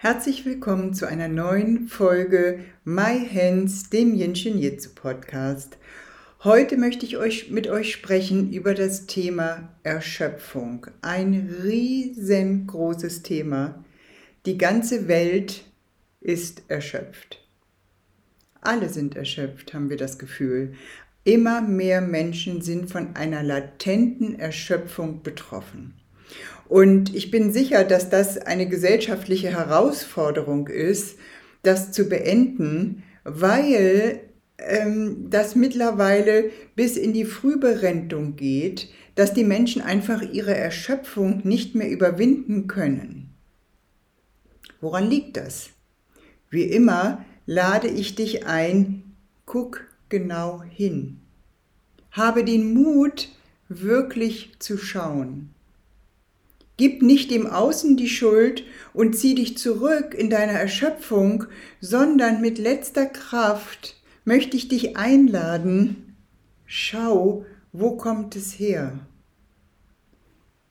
Herzlich willkommen zu einer neuen Folge My Hands, dem Jinshin Jitsu Podcast. Heute möchte ich euch mit euch sprechen über das Thema Erschöpfung. Ein riesengroßes Thema. Die ganze Welt ist erschöpft. Alle sind erschöpft, haben wir das Gefühl. Immer mehr Menschen sind von einer latenten Erschöpfung betroffen. Und ich bin sicher, dass das eine gesellschaftliche Herausforderung ist, das zu beenden, weil ähm, das mittlerweile bis in die Frühberentung geht, dass die Menschen einfach ihre Erschöpfung nicht mehr überwinden können. Woran liegt das? Wie immer lade ich dich ein, guck genau hin. Habe den Mut, wirklich zu schauen. Gib nicht dem Außen die Schuld und zieh dich zurück in deiner Erschöpfung, sondern mit letzter Kraft möchte ich dich einladen, schau, wo kommt es her?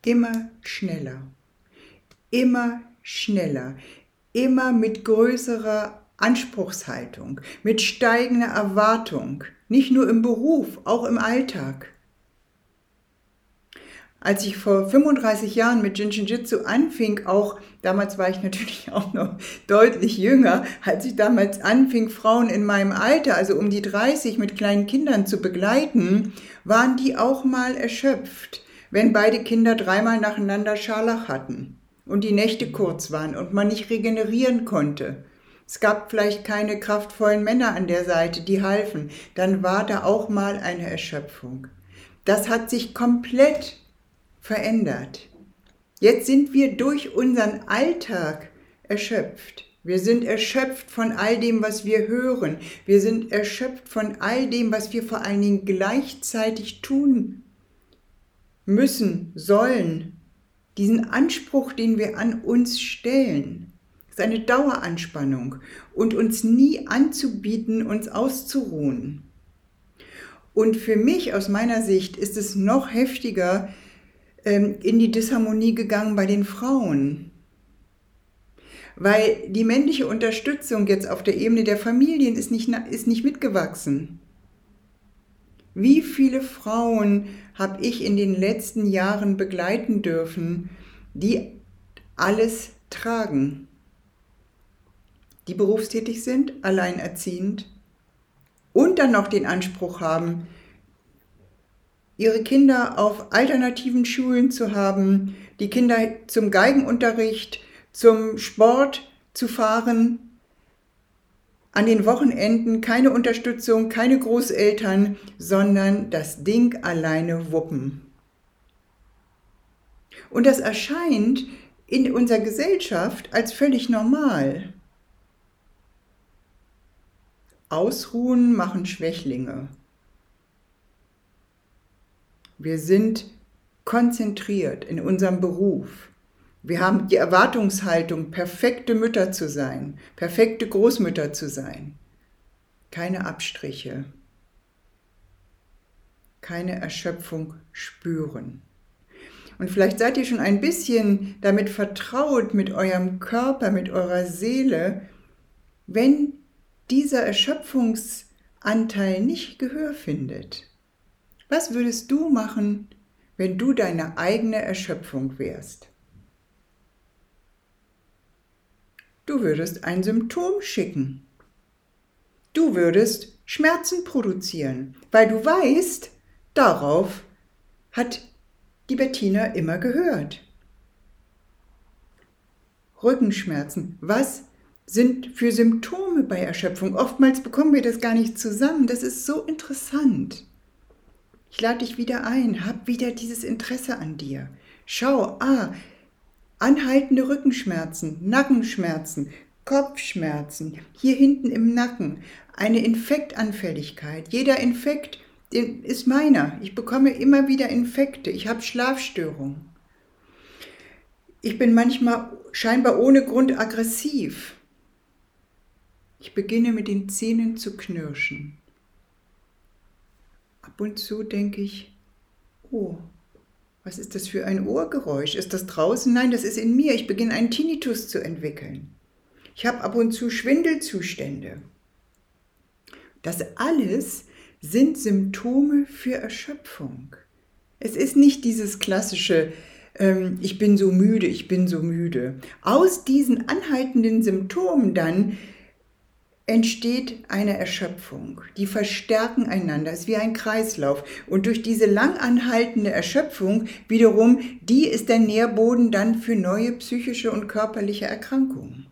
Immer schneller, immer schneller, immer mit größerer Anspruchshaltung, mit steigender Erwartung, nicht nur im Beruf, auch im Alltag. Als ich vor 35 Jahren mit Jinshin Jitsu anfing, auch damals war ich natürlich auch noch deutlich jünger, als ich damals anfing, Frauen in meinem Alter, also um die 30 mit kleinen Kindern zu begleiten, waren die auch mal erschöpft, wenn beide Kinder dreimal nacheinander Scharlach hatten und die Nächte kurz waren und man nicht regenerieren konnte. Es gab vielleicht keine kraftvollen Männer an der Seite, die halfen. Dann war da auch mal eine Erschöpfung. Das hat sich komplett verändert. Jetzt sind wir durch unseren Alltag erschöpft. Wir sind erschöpft von all dem, was wir hören. Wir sind erschöpft von all dem, was wir vor allen Dingen gleichzeitig tun müssen, sollen. Diesen Anspruch, den wir an uns stellen, ist eine Daueranspannung und uns nie anzubieten, uns auszuruhen. Und für mich aus meiner Sicht ist es noch heftiger, in die Disharmonie gegangen bei den Frauen. Weil die männliche Unterstützung jetzt auf der Ebene der Familien ist nicht, ist nicht mitgewachsen. Wie viele Frauen habe ich in den letzten Jahren begleiten dürfen, die alles tragen, die berufstätig sind, alleinerziehend und dann noch den Anspruch haben, ihre Kinder auf alternativen Schulen zu haben, die Kinder zum Geigenunterricht, zum Sport zu fahren, an den Wochenenden keine Unterstützung, keine Großeltern, sondern das Ding alleine wuppen. Und das erscheint in unserer Gesellschaft als völlig normal. Ausruhen machen Schwächlinge. Wir sind konzentriert in unserem Beruf. Wir haben die Erwartungshaltung, perfekte Mütter zu sein, perfekte Großmütter zu sein. Keine Abstriche, keine Erschöpfung spüren. Und vielleicht seid ihr schon ein bisschen damit vertraut, mit eurem Körper, mit eurer Seele, wenn dieser Erschöpfungsanteil nicht Gehör findet. Was würdest du machen, wenn du deine eigene Erschöpfung wärst? Du würdest ein Symptom schicken. Du würdest Schmerzen produzieren, weil du weißt, darauf hat die Bettina immer gehört. Rückenschmerzen, was sind für Symptome bei Erschöpfung? Oftmals bekommen wir das gar nicht zusammen. Das ist so interessant. Ich lade dich wieder ein, hab wieder dieses Interesse an dir. Schau, ah, anhaltende Rückenschmerzen, Nackenschmerzen, Kopfschmerzen, hier hinten im Nacken, eine Infektanfälligkeit. Jeder Infekt ist meiner. Ich bekomme immer wieder Infekte. Ich habe Schlafstörungen. Ich bin manchmal scheinbar ohne Grund aggressiv. Ich beginne mit den Zähnen zu knirschen. Ab und zu denke ich, oh, was ist das für ein Ohrgeräusch? Ist das draußen? Nein, das ist in mir. Ich beginne einen Tinnitus zu entwickeln. Ich habe ab und zu Schwindelzustände. Das alles sind Symptome für Erschöpfung. Es ist nicht dieses klassische, ähm, ich bin so müde, ich bin so müde. Aus diesen anhaltenden Symptomen dann entsteht eine Erschöpfung. Die verstärken einander. Es ist wie ein Kreislauf. Und durch diese langanhaltende Erschöpfung wiederum, die ist der Nährboden dann für neue psychische und körperliche Erkrankungen.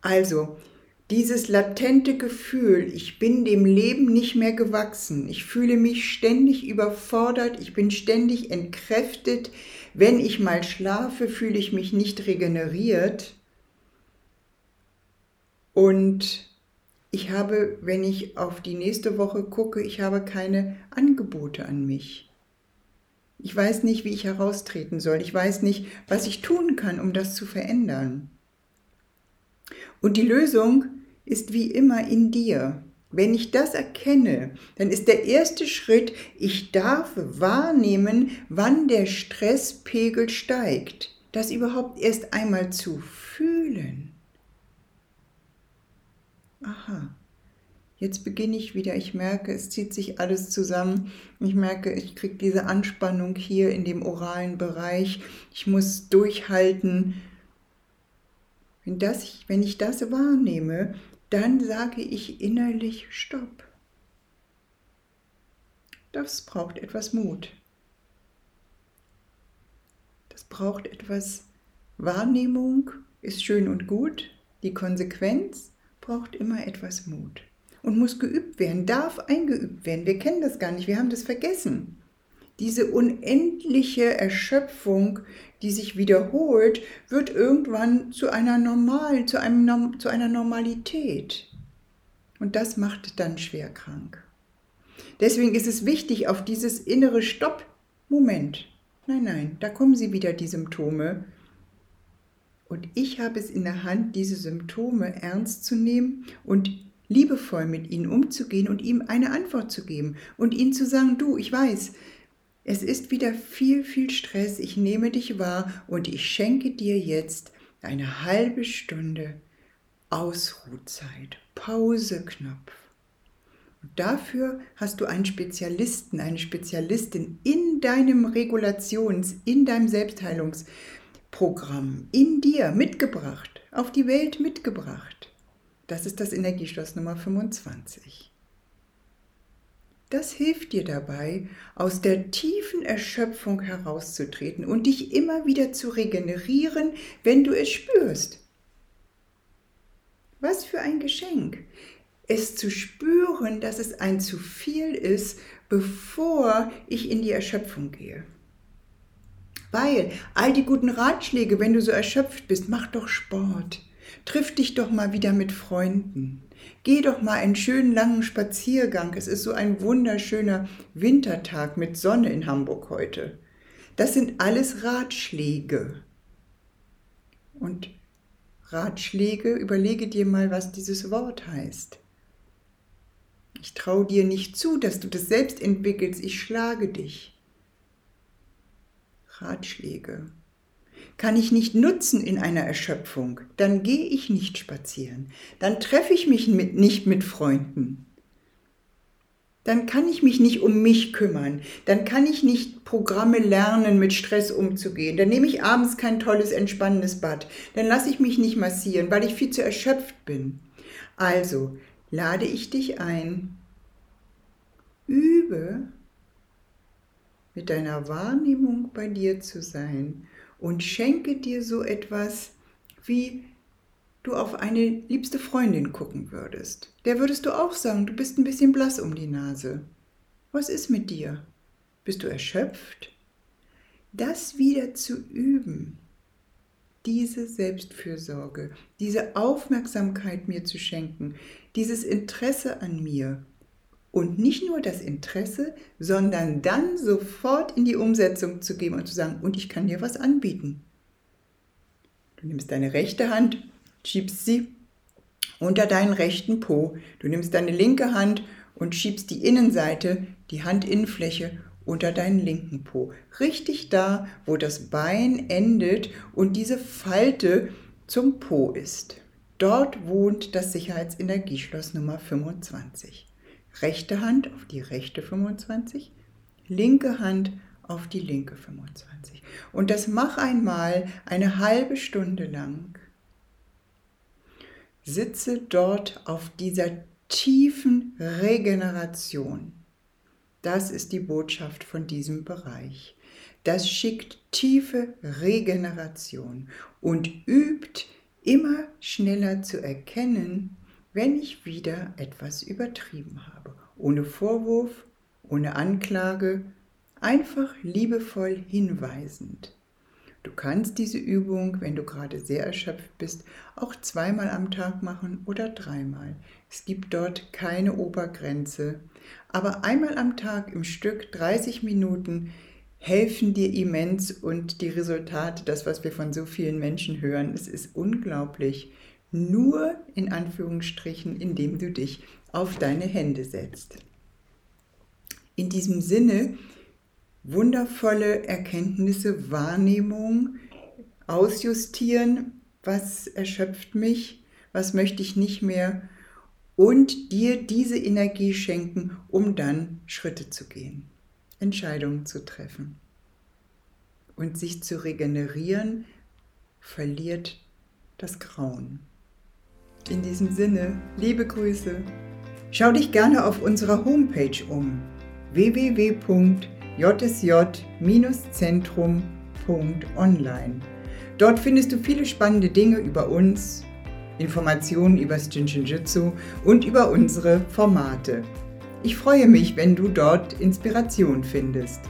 Also, dieses latente Gefühl, ich bin dem Leben nicht mehr gewachsen, ich fühle mich ständig überfordert, ich bin ständig entkräftet, wenn ich mal schlafe, fühle ich mich nicht regeneriert, und ich habe, wenn ich auf die nächste Woche gucke, ich habe keine Angebote an mich. Ich weiß nicht, wie ich heraustreten soll. Ich weiß nicht, was ich tun kann, um das zu verändern. Und die Lösung ist wie immer in dir. Wenn ich das erkenne, dann ist der erste Schritt, ich darf wahrnehmen, wann der Stresspegel steigt. Das überhaupt erst einmal zu fühlen aha, jetzt beginne ich wieder. Ich merke, es zieht sich alles zusammen. Ich merke, ich kriege diese Anspannung hier in dem oralen Bereich. Ich muss durchhalten. Wenn, das, wenn ich das wahrnehme, dann sage ich innerlich Stopp. Das braucht etwas Mut. Das braucht etwas Wahrnehmung, ist schön und gut. Die Konsequenz braucht immer etwas Mut und muss geübt werden, darf eingeübt werden. Wir kennen das gar nicht, wir haben das vergessen. Diese unendliche Erschöpfung, die sich wiederholt, wird irgendwann zu einer normalen, zu, einem, zu einer Normalität. Und das macht dann schwer krank. Deswegen ist es wichtig, auf dieses innere Stopp, Moment, nein, nein, da kommen sie wieder, die Symptome, und ich habe es in der Hand, diese Symptome ernst zu nehmen und liebevoll mit ihnen umzugehen und ihm eine Antwort zu geben und ihnen zu sagen, du, ich weiß, es ist wieder viel, viel Stress, ich nehme dich wahr und ich schenke dir jetzt eine halbe Stunde Ausruhzeit, Pauseknopf. Und dafür hast du einen Spezialisten, eine Spezialistin in deinem Regulations-, in deinem Selbstheilungs- Programm in dir mitgebracht, auf die Welt mitgebracht. Das ist das Energieschloss Nummer 25. Das hilft dir dabei, aus der tiefen Erschöpfung herauszutreten und dich immer wieder zu regenerieren, wenn du es spürst. Was für ein Geschenk, es zu spüren, dass es ein zu viel ist, bevor ich in die Erschöpfung gehe. Weil all die guten Ratschläge, wenn du so erschöpft bist, mach doch Sport. Triff dich doch mal wieder mit Freunden. Geh doch mal einen schönen langen Spaziergang. Es ist so ein wunderschöner Wintertag mit Sonne in Hamburg heute. Das sind alles Ratschläge. Und Ratschläge, überlege dir mal, was dieses Wort heißt. Ich traue dir nicht zu, dass du das selbst entwickelst. Ich schlage dich. Ratschläge. Kann ich nicht nutzen in einer Erschöpfung, dann gehe ich nicht spazieren, dann treffe ich mich mit, nicht mit Freunden. Dann kann ich mich nicht um mich kümmern, dann kann ich nicht Programme lernen, mit Stress umzugehen, dann nehme ich abends kein tolles, entspannendes Bad, dann lasse ich mich nicht massieren, weil ich viel zu erschöpft bin. Also lade ich dich ein, übe mit deiner Wahrnehmung bei dir zu sein und schenke dir so etwas, wie du auf eine liebste Freundin gucken würdest. Der würdest du auch sagen, du bist ein bisschen blass um die Nase. Was ist mit dir? Bist du erschöpft? Das wieder zu üben. diese Selbstfürsorge, diese Aufmerksamkeit mir zu schenken, dieses Interesse an mir. Und nicht nur das Interesse, sondern dann sofort in die Umsetzung zu gehen und zu sagen, und ich kann dir was anbieten. Du nimmst deine rechte Hand, schiebst sie unter deinen rechten Po. Du nimmst deine linke Hand und schiebst die Innenseite, die Handinnenfläche unter deinen linken Po. Richtig da, wo das Bein endet und diese Falte zum Po ist. Dort wohnt das Sicherheitsenergieschloss Nummer 25. Rechte Hand auf die rechte 25, linke Hand auf die linke 25. Und das mach einmal eine halbe Stunde lang. Sitze dort auf dieser tiefen Regeneration. Das ist die Botschaft von diesem Bereich. Das schickt tiefe Regeneration und übt immer schneller zu erkennen, wenn ich wieder etwas übertrieben habe. Ohne Vorwurf, ohne Anklage, einfach liebevoll hinweisend. Du kannst diese Übung, wenn du gerade sehr erschöpft bist, auch zweimal am Tag machen oder dreimal. Es gibt dort keine Obergrenze. Aber einmal am Tag im Stück 30 Minuten helfen dir immens und die Resultate, das, was wir von so vielen Menschen hören, es ist unglaublich. Nur in Anführungsstrichen, indem du dich auf deine Hände setzt. In diesem Sinne wundervolle Erkenntnisse, Wahrnehmung, ausjustieren, was erschöpft mich, was möchte ich nicht mehr und dir diese Energie schenken, um dann Schritte zu gehen, Entscheidungen zu treffen. Und sich zu regenerieren, verliert das Grauen. In diesem Sinne, liebe Grüße. Schau dich gerne auf unserer Homepage um www jsj-zentrum.online. Dort findest du viele spannende Dinge über uns, Informationen über das Jinshinjutsu und über unsere Formate. Ich freue mich, wenn du dort Inspiration findest.